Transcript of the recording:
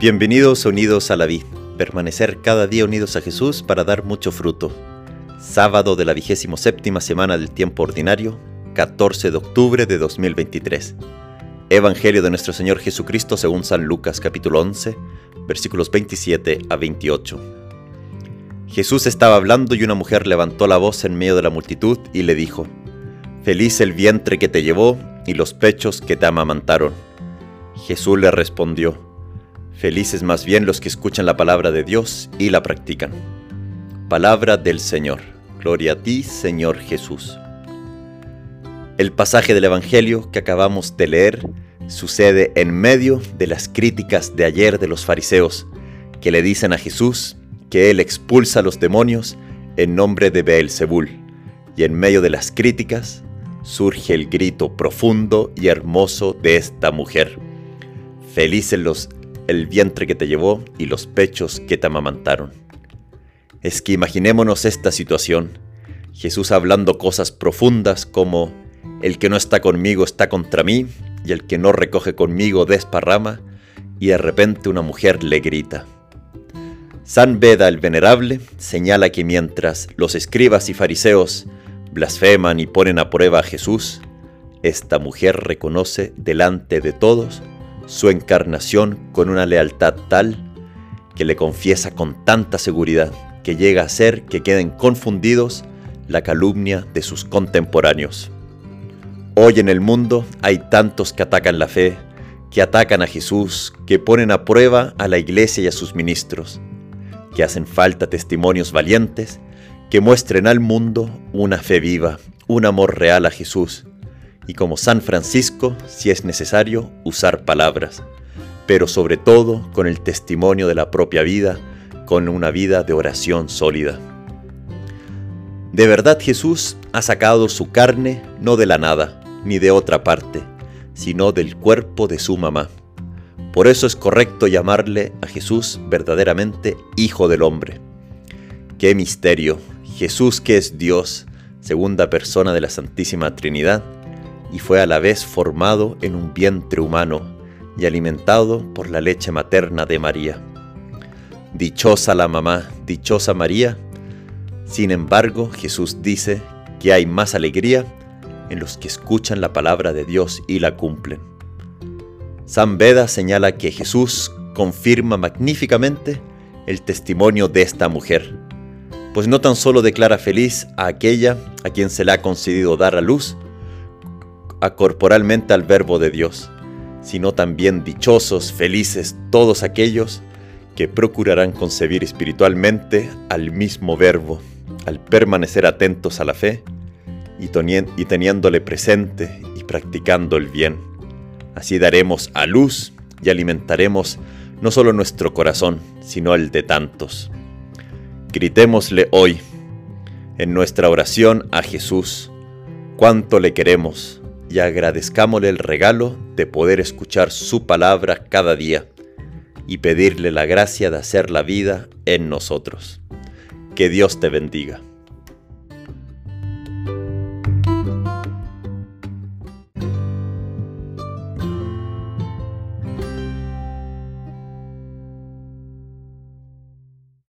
Bienvenidos unidos a la vida, permanecer cada día unidos a Jesús para dar mucho fruto. Sábado de la vigésimo séptima semana del tiempo ordinario, 14 de octubre de 2023. Evangelio de nuestro Señor Jesucristo según San Lucas capítulo 11, versículos 27 a 28. Jesús estaba hablando y una mujer levantó la voz en medio de la multitud y le dijo, Feliz el vientre que te llevó y los pechos que te amamantaron. Jesús le respondió, Felices más bien los que escuchan la palabra de Dios y la practican. Palabra del Señor. Gloria a ti, Señor Jesús. El pasaje del Evangelio que acabamos de leer sucede en medio de las críticas de ayer de los fariseos, que le dicen a Jesús que él expulsa a los demonios en nombre de Beelzebul, y en medio de las críticas surge el grito profundo y hermoso de esta mujer. Felices los el vientre que te llevó y los pechos que te amamantaron. Es que imaginémonos esta situación, Jesús hablando cosas profundas como el que no está conmigo está contra mí y el que no recoge conmigo desparrama y de repente una mujer le grita. San Beda el Venerable señala que mientras los escribas y fariseos blasfeman y ponen a prueba a Jesús, esta mujer reconoce delante de todos su encarnación con una lealtad tal que le confiesa con tanta seguridad que llega a ser que queden confundidos la calumnia de sus contemporáneos. Hoy en el mundo hay tantos que atacan la fe, que atacan a Jesús, que ponen a prueba a la iglesia y a sus ministros, que hacen falta testimonios valientes que muestren al mundo una fe viva, un amor real a Jesús, y como San Francisco, si es necesario, usar palabras, pero sobre todo con el testimonio de la propia vida, con una vida de oración sólida. De verdad Jesús ha sacado su carne no de la nada, ni de otra parte, sino del cuerpo de su mamá. Por eso es correcto llamarle a Jesús verdaderamente Hijo del Hombre. ¡Qué misterio! Jesús que es Dios, segunda persona de la Santísima Trinidad, y fue a la vez formado en un vientre humano y alimentado por la leche materna de María. Dichosa la mamá, dichosa María. Sin embargo, Jesús dice que hay más alegría en los que escuchan la palabra de Dios y la cumplen. San Beda señala que Jesús confirma magníficamente el testimonio de esta mujer, pues no tan solo declara feliz a aquella a quien se le ha concedido dar a luz, corporalmente al Verbo de Dios, sino también dichosos, felices todos aquellos que procurarán concebir espiritualmente al mismo Verbo, al permanecer atentos a la fe y, y teniéndole presente y practicando el bien. Así daremos a luz y alimentaremos no solo nuestro corazón, sino el de tantos. Gritémosle hoy, en nuestra oración a Jesús, cuánto le queremos, y agradezcámosle el regalo de poder escuchar su palabra cada día y pedirle la gracia de hacer la vida en nosotros. Que Dios te bendiga.